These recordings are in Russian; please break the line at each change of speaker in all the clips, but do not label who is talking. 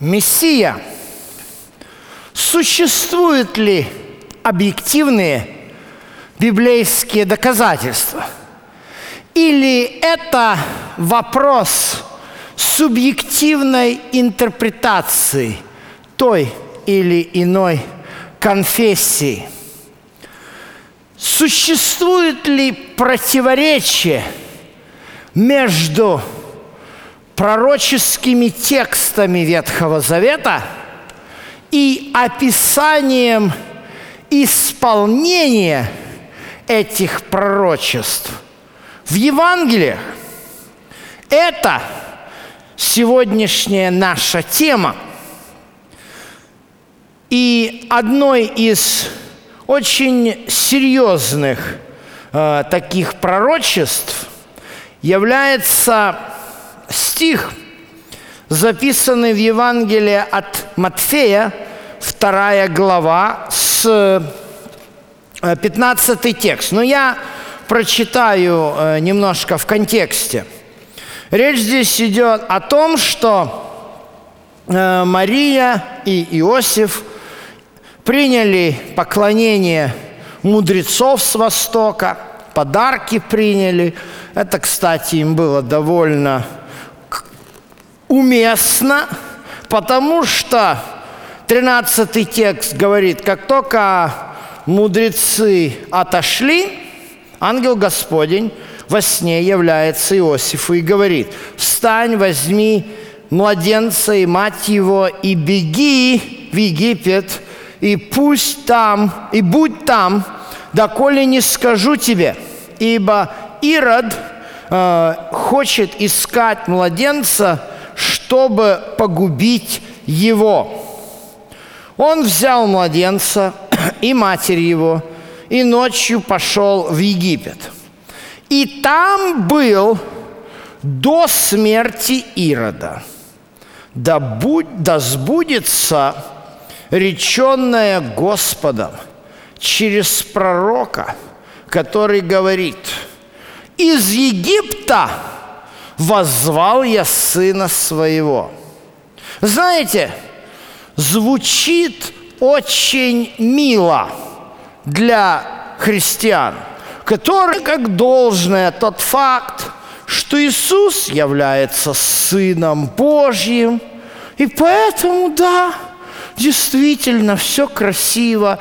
Мессия. Существуют ли объективные библейские доказательства? Или это вопрос субъективной интерпретации той или иной конфессии? Существует ли противоречие между пророческими текстами Ветхого Завета и описанием исполнения этих пророчеств в Евангелиях. Это сегодняшняя наша тема. И одной из очень серьезных э, таких пророчеств является стих, записанный в Евангелии от Матфея, вторая глава, с 15 э, текст. Но я прочитаю э, немножко в контексте. Речь здесь идет о том, что э, Мария и Иосиф приняли поклонение мудрецов с Востока, подарки приняли. Это, кстати, им было довольно уместно, потому что 13 текст говорит, как только мудрецы отошли, ангел Господень во сне является Иосифу и говорит, «Встань, возьми младенца и мать его, и беги в Египет, и пусть там, и будь там, доколе не скажу тебе, ибо Ирод э, хочет искать младенца, чтобы погубить его. Он взял младенца и матерь его, и ночью пошел в Египет. И там был до смерти Ирода. Да, будь, да сбудется реченное Господом через пророка, который говорит, из Египта воззвал я сына своего. Знаете, звучит очень мило для христиан, которые как должное тот факт, что Иисус является Сыном Божьим, и поэтому, да, действительно, все красиво,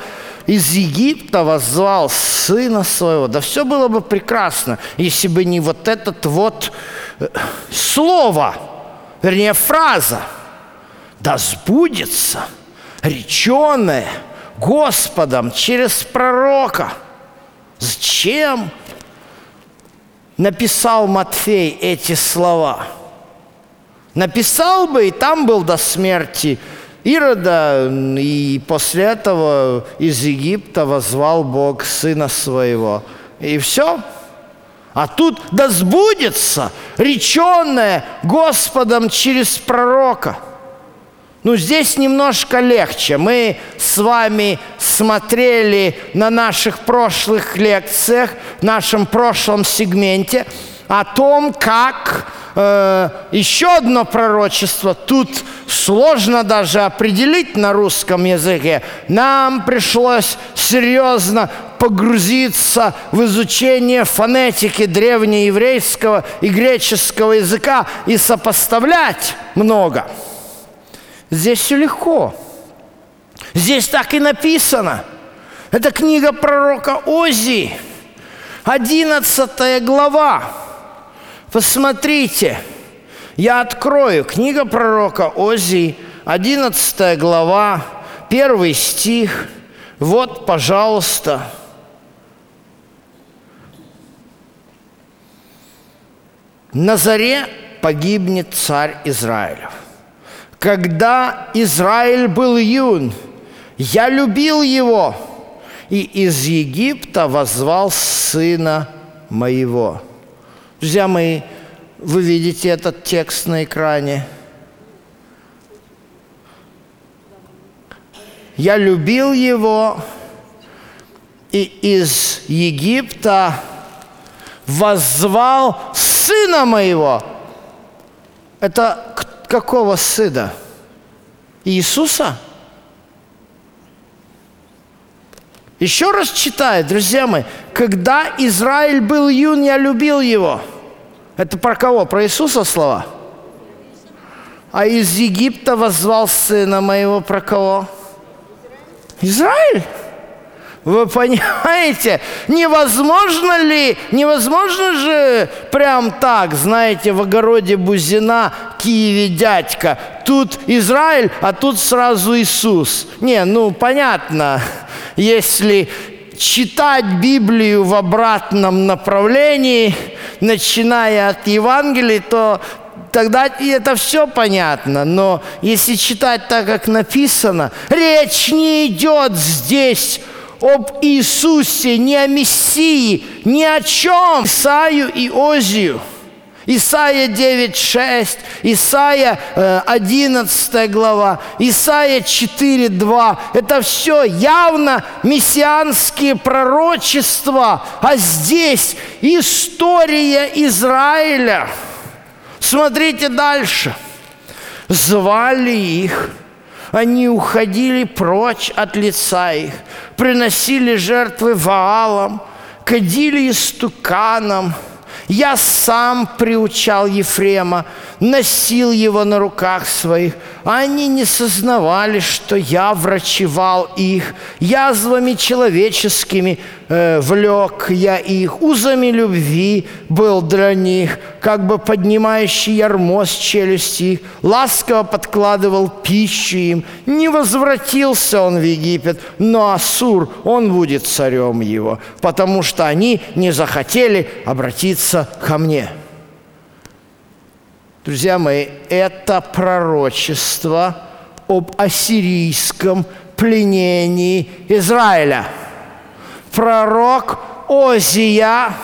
из Египта воззвал сына своего. Да все было бы прекрасно, если бы не вот этот вот слово, вернее фраза. Да сбудется реченное Господом через пророка. Зачем написал Матфей эти слова? Написал бы, и там был до смерти – Ирода, и после этого из Египта возвал Бог сына своего. И все. А тут да сбудется реченное Господом через пророка. Ну, здесь немножко легче. Мы с вами смотрели на наших прошлых лекциях, в нашем прошлом сегменте о том, как э, еще одно пророчество. Тут сложно даже определить на русском языке. Нам пришлось серьезно погрузиться в изучение фонетики древнееврейского и греческого языка и сопоставлять много. Здесь все легко. Здесь так и написано. Это книга пророка Ози, 11 глава. Посмотрите, я открою книга пророка Ози, 11 глава, 1 стих. Вот, пожалуйста. На заре погибнет царь Израилев. Когда Израиль был юн, я любил его, и из Египта возвал сына моего. Друзья мои, вы видите этот текст на экране. Я любил его, и из Египта воззвал сына моего. Это какого сына? Иисуса? Еще раз читаю, друзья мои. Когда Израиль был юн, я любил его. Это про кого? Про Иисуса слова? А из Египта возвал сына моего про кого? Израиль. Вы понимаете, невозможно ли, невозможно же прям так, знаете, в огороде Бузина, Киеве дядька, тут Израиль, а тут сразу Иисус. Не, ну понятно, если читать Библию в обратном направлении, начиная от Евангелия, то тогда это все понятно. Но если читать так, как написано, речь не идет здесь об Иисусе, не о Мессии, ни о чем. Исаю и Озию – Исайя 9.6, Исайя 11 э, глава, Исайя 4.2. Это все явно мессианские пророчества, а здесь история Израиля. Смотрите дальше. Звали их, они уходили прочь от лица их, приносили жертвы Ваалам, кадили истуканам – я сам приучал Ефрема, носил его на руках своих. Они не сознавали, что я врачевал их. Язвами человеческими э, влек я их. Узами любви был для них, как бы поднимающий ярмо с челюсти. Ласково подкладывал пищу им. Не возвратился он в Египет, но Асур, он будет царем его, потому что они не захотели обратиться ко мне. Друзья мои, это пророчество об ассирийском пленении Израиля. Пророк Озия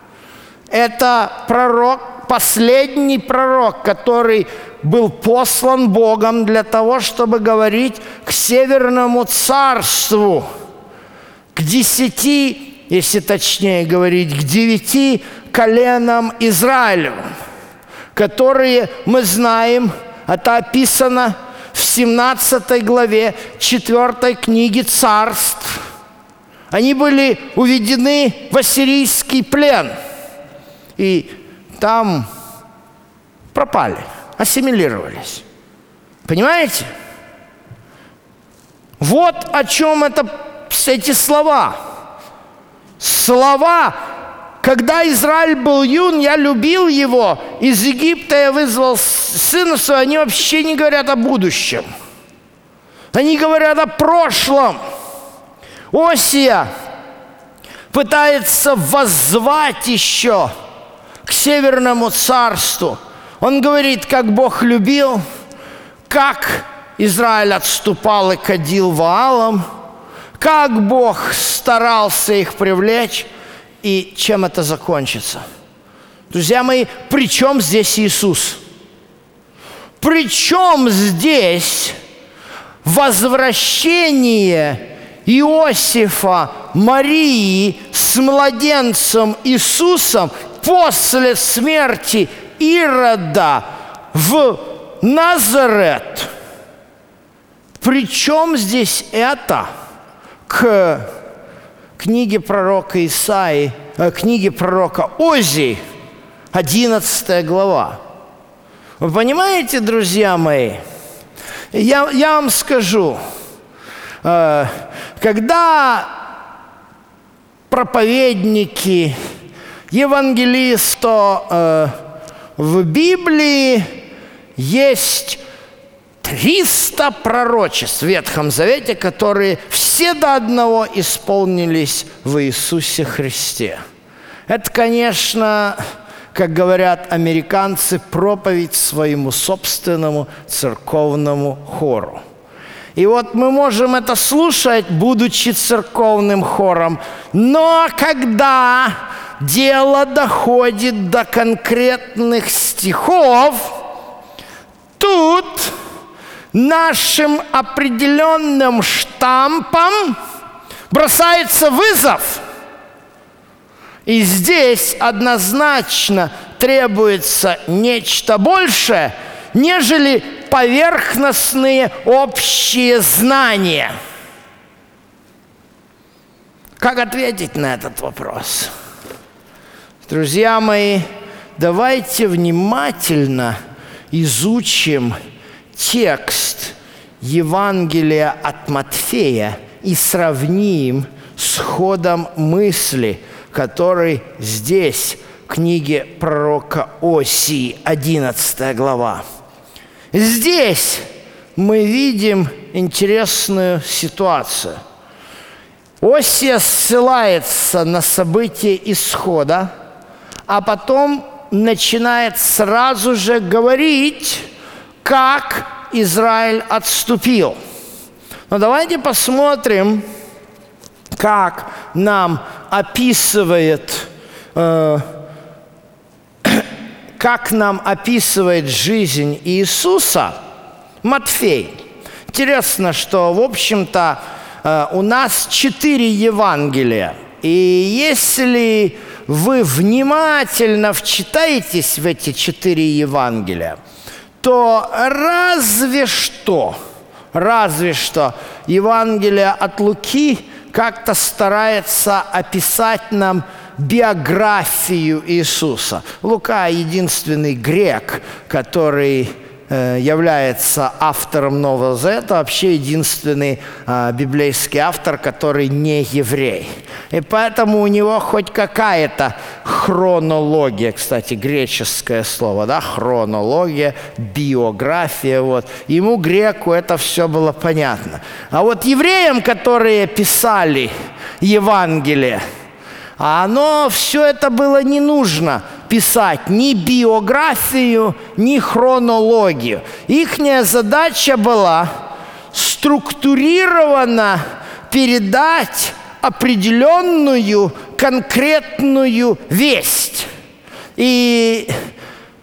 – это пророк, последний пророк, который был послан Богом для того, чтобы говорить к Северному царству, к десяти, если точнее говорить, к девяти коленам Израилевым которые мы знаем, это описано в 17 главе 4 книги царств. Они были уведены в ассирийский плен. И там пропали, ассимилировались. Понимаете? Вот о чем это, эти слова. Слова когда Израиль был юн, я любил его. Из Египта я вызвал сына своего. Они вообще не говорят о будущем. Они говорят о прошлом. Осия пытается воззвать еще к Северному царству. Он говорит, как Бог любил, как Израиль отступал и кадил Ваалом, как Бог старался их привлечь – и чем это закончится. Друзья мои, при чем здесь Иисус? При чем здесь возвращение Иосифа, Марии с младенцем Иисусом после смерти Ирода в Назарет? При чем здесь это к книге пророка Исаи, э, книге пророка Ози, 11 глава. Вы понимаете, друзья мои, я, я вам скажу, э, когда проповедники, евангелисты э, в Библии есть 300 пророчеств в Ветхом Завете, которые все до одного исполнились в Иисусе Христе. Это, конечно, как говорят американцы, проповедь своему собственному церковному хору. И вот мы можем это слушать, будучи церковным хором, но когда дело доходит до конкретных стихов, тут нашим определенным штампом бросается вызов. И здесь однозначно требуется нечто большее, нежели поверхностные общие знания. Как ответить на этот вопрос? Друзья мои, давайте внимательно изучим текст Евангелия от Матфея и сравним с ходом мысли, который здесь, в книге пророка Осии, 11 глава. Здесь мы видим интересную ситуацию. Осия ссылается на события исхода, а потом начинает сразу же говорить, как Израиль отступил. Но давайте посмотрим, как нам описывает, э, как нам описывает жизнь Иисуса Матфей. Интересно, что, в общем-то, э, у нас четыре Евангелия. И если вы внимательно вчитаетесь в эти четыре Евангелия, то разве что, разве что Евангелие от Луки как-то старается описать нам биографию Иисуса. Лука единственный грек, который является автором Нового Завета, вообще единственный э, библейский автор, который не еврей. И поэтому у него хоть какая-то хронология, кстати, греческое слово, да, хронология, биография, вот. Ему, греку, это все было понятно. А вот евреям, которые писали Евангелие, оно все это было не нужно – писать ни биографию, ни хронологию. Ихняя задача была структурированно передать определенную конкретную весть. И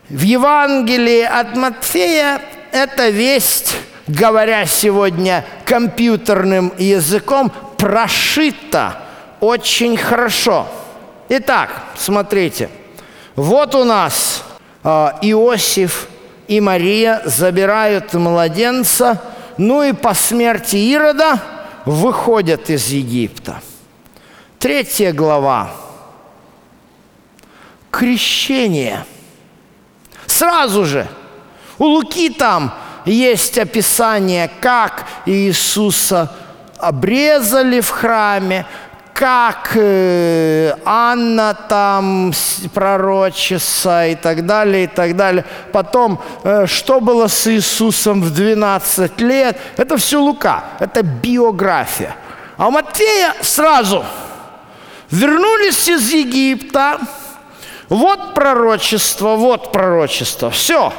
в Евангелии от Матфея эта весть, говоря сегодня компьютерным языком, прошита очень хорошо. Итак, смотрите – вот у нас э, Иосиф и Мария забирают младенца, ну и по смерти Ирода выходят из Египта. Третья глава. Крещение. Сразу же. У Луки там есть описание, как Иисуса обрезали в храме, как э, Анна там пророчица и так далее, и так далее. Потом, э, что было с Иисусом в 12 лет. Это все Лука, это биография. А у Матфея сразу вернулись из Египта, вот пророчество, вот пророчество, все.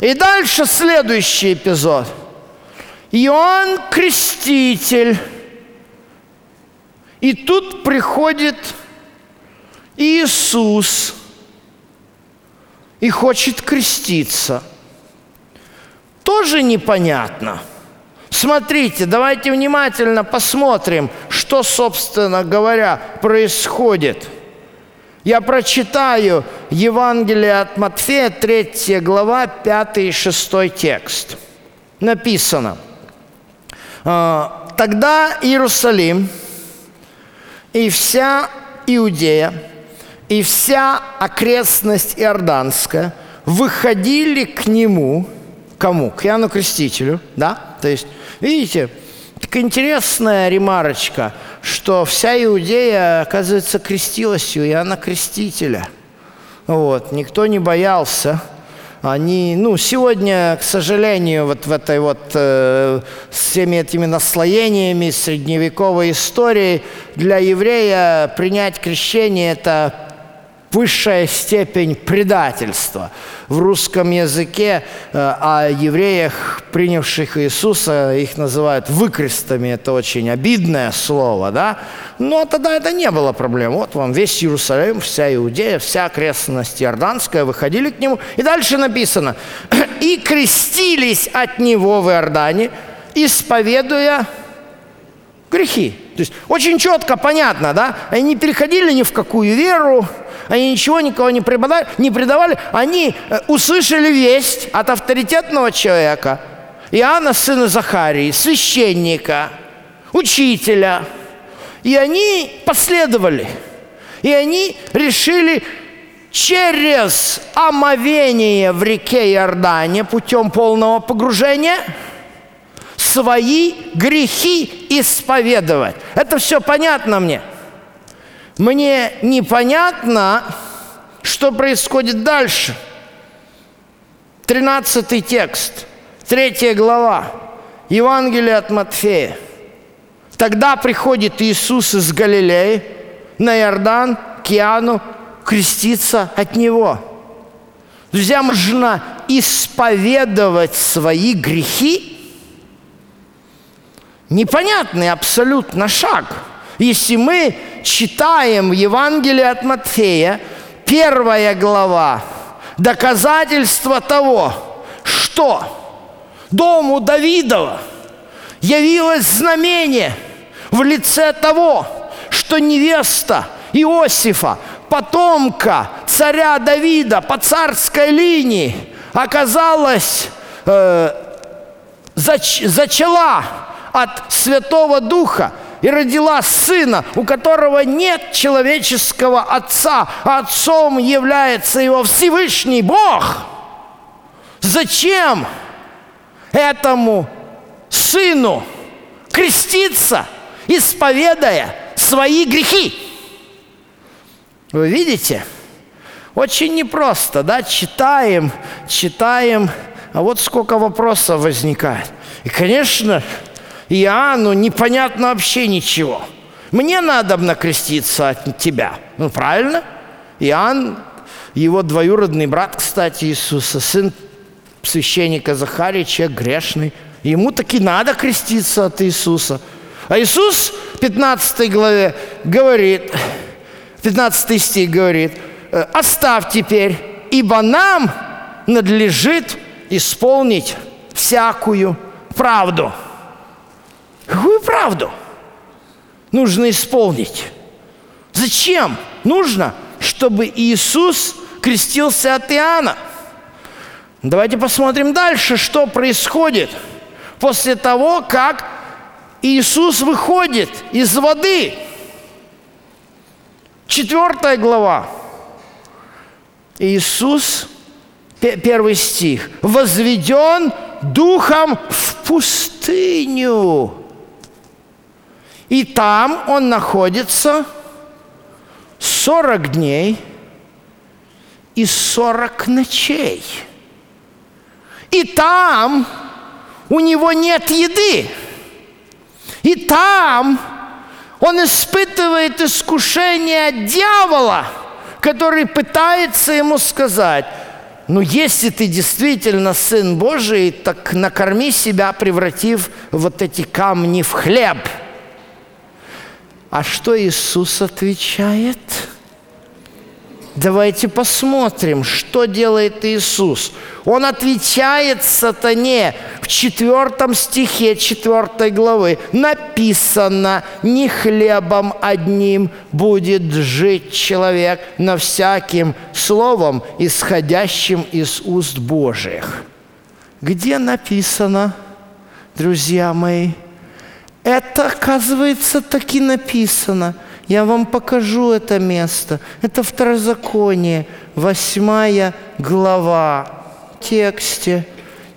И дальше следующий эпизод. Иоанн Креститель и тут приходит Иисус и хочет креститься. Тоже непонятно. Смотрите, давайте внимательно посмотрим, что, собственно говоря, происходит. Я прочитаю Евангелие от Матфея, 3 глава, 5 и 6 текст. Написано. «А, Тогда Иерусалим – и вся Иудея, и вся окрестность Иорданская выходили к нему, кому? К Иоанну Крестителю, да? То есть, видите, такая интересная ремарочка, что вся Иудея, оказывается, крестилась у Иоанна Крестителя. Вот, никто не боялся – они, ну, сегодня, к сожалению, вот в этой вот э, всеми этими наслоениями средневековой истории для еврея принять крещение – это высшая степень предательства. В русском языке э, о евреях, принявших Иисуса, их называют выкрестами. Это очень обидное слово, да? Но тогда это не было проблем. Вот вам весь Иерусалим, вся Иудея, вся окрестность Иорданская выходили к нему. И дальше написано, и крестились от него в Иордане, исповедуя грехи. То есть очень четко, понятно, да? Они не переходили ни в какую веру, они ничего никого не преподавали, не предавали, они э, услышали весть от авторитетного человека, Иоанна, сына Захарии, священника, учителя, и они последовали, и они решили через омовение в реке Иордане путем полного погружения свои грехи исповедовать. Это все понятно мне – мне непонятно, что происходит дальше. Тринадцатый текст, третья глава, Евангелие от Матфея. Тогда приходит Иисус из Галилеи на Иордан к Иоанну креститься от Него. Друзья, можно исповедовать свои грехи? Непонятный абсолютно шаг – если мы читаем Евангелие от Матфея, первая глава, доказательство того, что дому Давидова явилось знамение в лице того, что невеста Иосифа, потомка царя Давида по царской линии, оказалась, э, зач, зачала от Святого Духа – и родила сына, у которого нет человеческого отца, а отцом является его Всевышний Бог. Зачем этому сыну креститься, исповедая свои грехи? Вы видите? Очень непросто, да? Читаем, читаем, а вот сколько вопросов возникает. И, конечно, Иоанну непонятно вообще ничего. Мне надо накреститься от тебя. Ну, правильно? Иоанн, его двоюродный брат, кстати, Иисуса, сын священника Захария, человек грешный. Ему таки надо креститься от Иисуса. А Иисус в 15 главе говорит, 15 стих говорит, «Э, оставь теперь, ибо нам надлежит исполнить всякую правду. Какую правду нужно исполнить? Зачем? Нужно, чтобы Иисус крестился от Иоанна. Давайте посмотрим дальше, что происходит после того, как Иисус выходит из воды. Четвертая глава. Иисус, первый стих, возведен духом в пустыню. И там он находится 40 дней и 40 ночей. И там у него нет еды. И там он испытывает искушение от дьявола, который пытается ему сказать, ну если ты действительно Сын Божий, так накорми себя, превратив вот эти камни в хлеб – а что Иисус отвечает? Давайте посмотрим, что делает Иисус. Он отвечает сатане в четвертом стихе четвертой главы. Написано, не хлебом одним будет жить человек, но всяким словом, исходящим из уст Божьих. Где написано, друзья мои? Это, оказывается, таки написано. Я вам покажу это место. Это Второзаконие, восьмая глава, тексте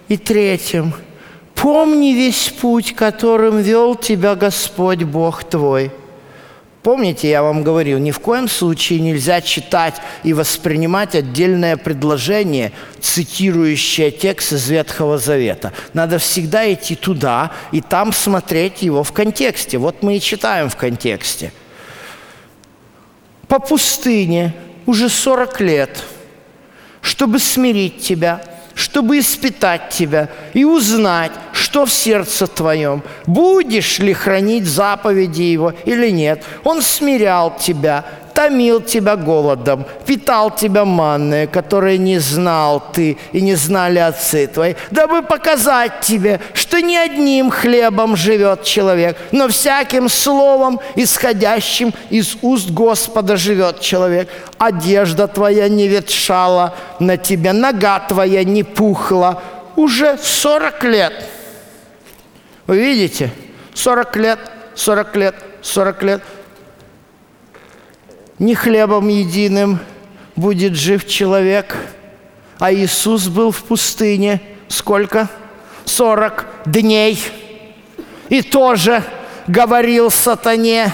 и третьем. «Помни весь путь, которым вел тебя Господь Бог твой». Помните, я вам говорил, ни в коем случае нельзя читать и воспринимать отдельное предложение, цитирующее текст из Ветхого Завета. Надо всегда идти туда и там смотреть его в контексте. Вот мы и читаем в контексте. По пустыне уже 40 лет, чтобы смирить тебя – чтобы испытать тебя и узнать, что в сердце твоем, будешь ли хранить заповеди Его или нет. Он смирял тебя томил тебя голодом, питал тебя манной, которой не знал ты и не знали отцы твои, дабы показать тебе, что не одним хлебом живет человек, но всяким словом, исходящим из уст Господа живет человек. Одежда твоя не ветшала на тебе, нога твоя не пухла, уже 40 лет. Вы видите? 40 лет, 40 лет, 40 лет – не хлебом единым будет жив человек, а Иисус был в пустыне сколько? Сорок дней. И тоже говорил сатане,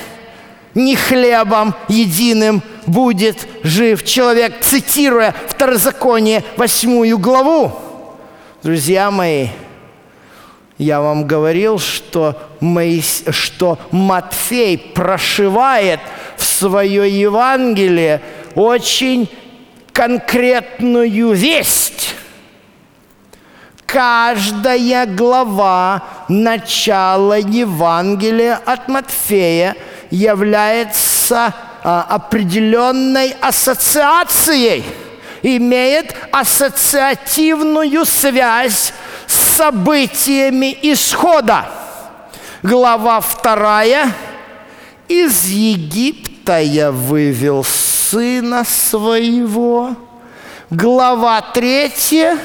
не хлебом единым будет жив человек, цитируя Второзаконие, восьмую главу. Друзья мои, я вам говорил, что, Моис... что Матфей прошивает свое Евангелие очень конкретную весть. Каждая глава начала Евангелия от Матфея является а, определенной ассоциацией, имеет ассоциативную связь с событиями исхода. Глава вторая – из Египта я вывел сына своего. Глава третья.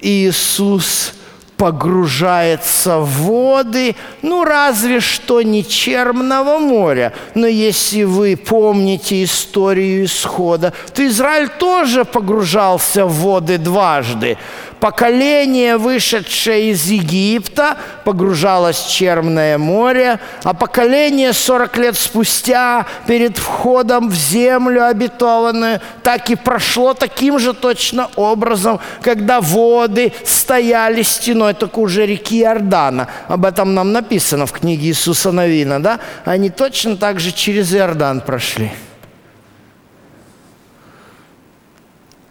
Иисус погружается в воды, ну разве что не Черного моря. Но если вы помните историю исхода, то Израиль тоже погружался в воды дважды поколение, вышедшее из Египта, погружалось в Черное море, а поколение 40 лет спустя, перед входом в землю обетованную, так и прошло таким же точно образом, когда воды стояли стеной, только уже реки Иордана. Об этом нам написано в книге Иисуса Новина, да? Они точно так же через Иордан прошли.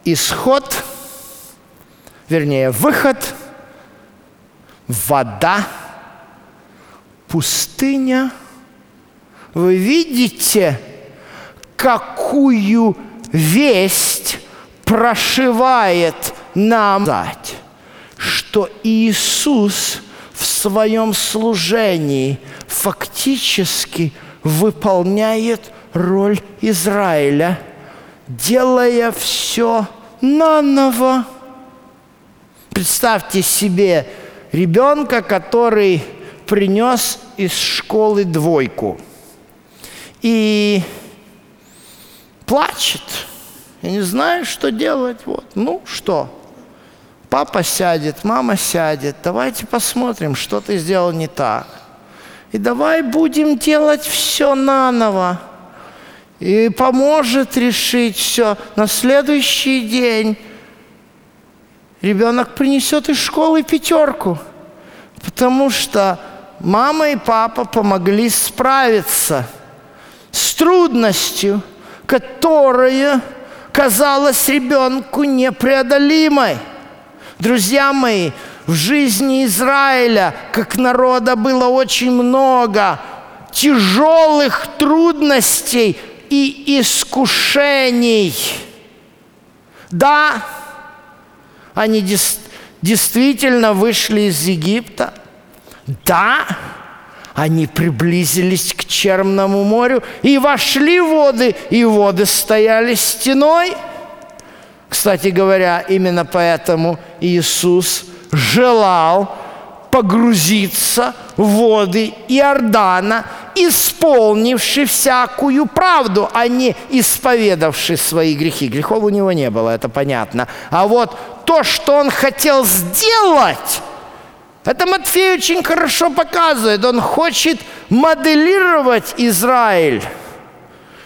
Исход – вернее, выход, вода, пустыня. Вы видите, какую весть прошивает нам дать, что Иисус в своем служении фактически выполняет роль Израиля, делая все наново. Представьте себе ребенка, который принес из школы двойку и плачет. Я не знаю, что делать. Вот. Ну что? Папа сядет, мама сядет. Давайте посмотрим, что ты сделал не так. И давай будем делать все наново. И поможет решить все на следующий день ребенок принесет из школы пятерку, потому что мама и папа помогли справиться с трудностью, которая казалась ребенку непреодолимой. Друзья мои, в жизни Израиля, как народа, было очень много тяжелых трудностей и искушений. Да, они действительно вышли из Египта? Да, они приблизились к Черному морю и вошли в воды, и воды стояли стеной. Кстати говоря, именно поэтому Иисус желал погрузиться в воды Иордана, исполнивший всякую правду, а не исповедавший свои грехи. Грехов у него не было, это понятно. А вот то, что он хотел сделать, это Матфей очень хорошо показывает. Он хочет моделировать Израиль,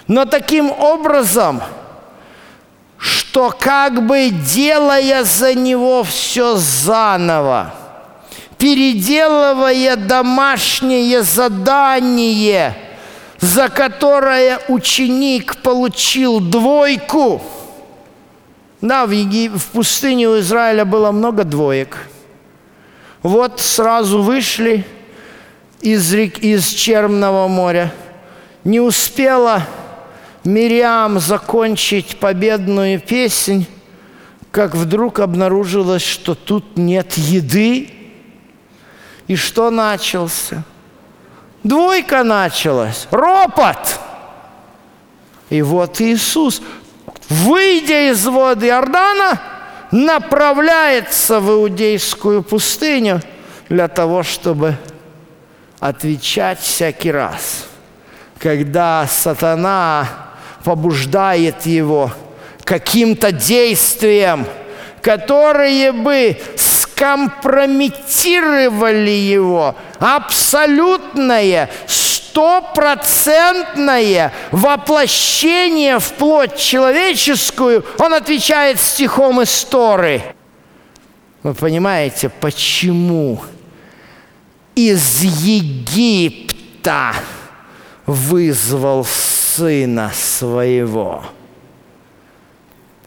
но таким образом, что как бы делая за него все заново, переделывая домашнее задание, за которое ученик получил двойку – да, в, Еги... в пустыне у Израиля было много двоек. Вот сразу вышли из, рек... из Черного моря. Не успела Мириам закончить победную песнь, как вдруг обнаружилось, что тут нет еды. И что начался? Двойка началась, ропот. И вот Иисус, выйдя из воды Иордана, направляется в Иудейскую пустыню для того, чтобы отвечать всякий раз, когда сатана побуждает его каким-то действием, которые бы скомпрометировали его, абсолютное, стопроцентное воплощение в плоть человеческую, он отвечает стихом из Торы. Вы понимаете, почему из Египта вызвал сына своего?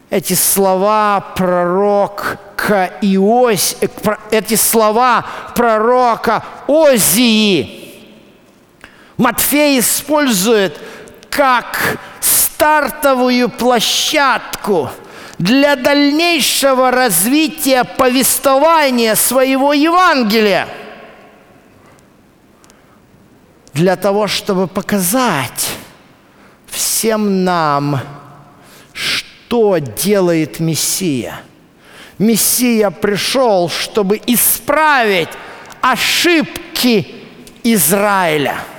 Эти слова пророка Иось, эти слова пророка Озии – Матфей использует как стартовую площадку для дальнейшего развития повествования своего Евангелия. Для того, чтобы показать всем нам, что делает Мессия. Мессия пришел, чтобы исправить ошибки Израиля –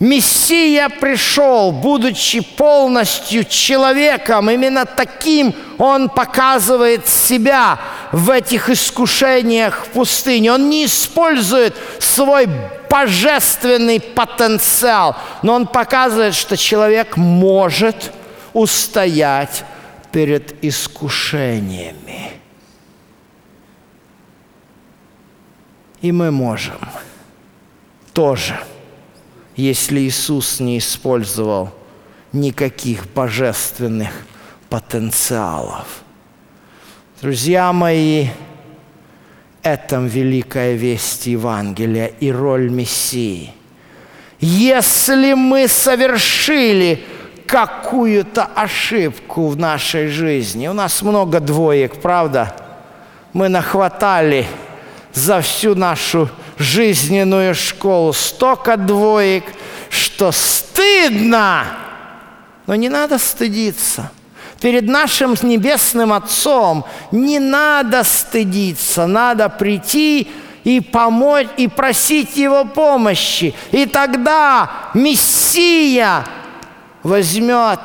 Мессия пришел, будучи полностью человеком. Именно таким он показывает себя в этих искушениях в пустыне. Он не использует свой божественный потенциал, но он показывает, что человек может устоять перед искушениями. И мы можем тоже – если Иисус не использовал никаких божественных потенциалов. Друзья мои, это великая весть Евангелия и роль Мессии. Если мы совершили какую-то ошибку в нашей жизни, у нас много двоек, правда? Мы нахватали за всю нашу жизненную школу столько двоек, что стыдно. Но не надо стыдиться. Перед нашим небесным Отцом не надо стыдиться, надо прийти и помочь, и просить Его помощи. И тогда Мессия возьмет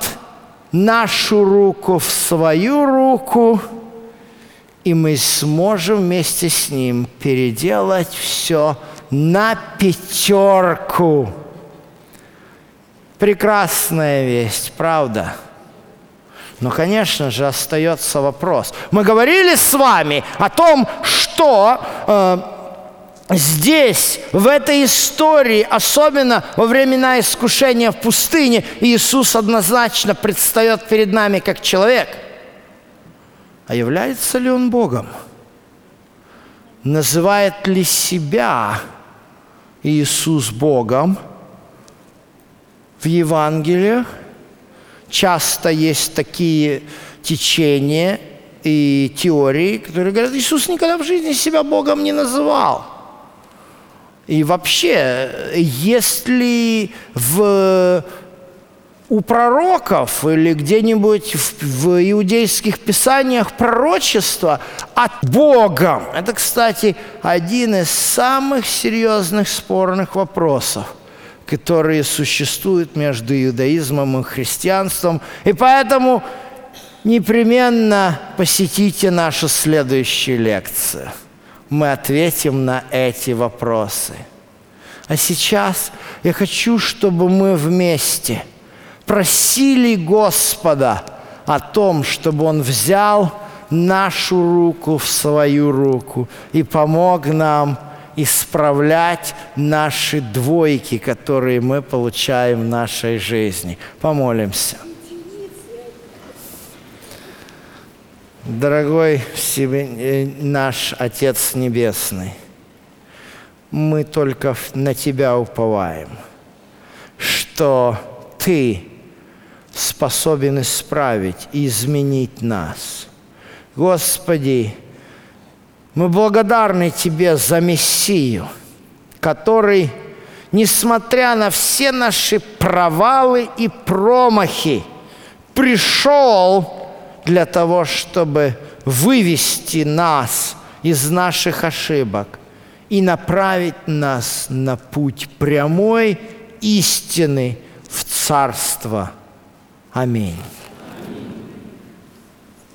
нашу руку в свою руку – и мы сможем вместе с ним переделать все на пятерку. Прекрасная весть, правда? Но, конечно же, остается вопрос. Мы говорили с вами о том, что э, здесь, в этой истории, особенно во времена искушения в пустыне, Иисус однозначно предстает перед нами как человек – а является ли он Богом? Называет ли себя Иисус Богом в Евангелиях? Часто есть такие течения и теории, которые говорят, Иисус никогда в жизни себя Богом не называл. И вообще, если в у пророков или где-нибудь в, в иудейских писаниях пророчество от Бога. Это, кстати, один из самых серьезных спорных вопросов, которые существуют между иудаизмом и христианством. И поэтому непременно посетите нашу следующую лекцию. Мы ответим на эти вопросы. А сейчас я хочу, чтобы мы вместе – просили Господа о том, чтобы Он взял нашу руку в свою руку и помог нам исправлять наши двойки, которые мы получаем в нашей жизни. Помолимся. Дорогой э, наш Отец Небесный, мы только на Тебя уповаем, что Ты способен исправить и изменить нас. Господи, мы благодарны Тебе за Мессию, который, несмотря на все наши провалы и промахи, пришел для того, чтобы вывести нас из наших ошибок и направить нас на путь прямой истины в Царство. Amém.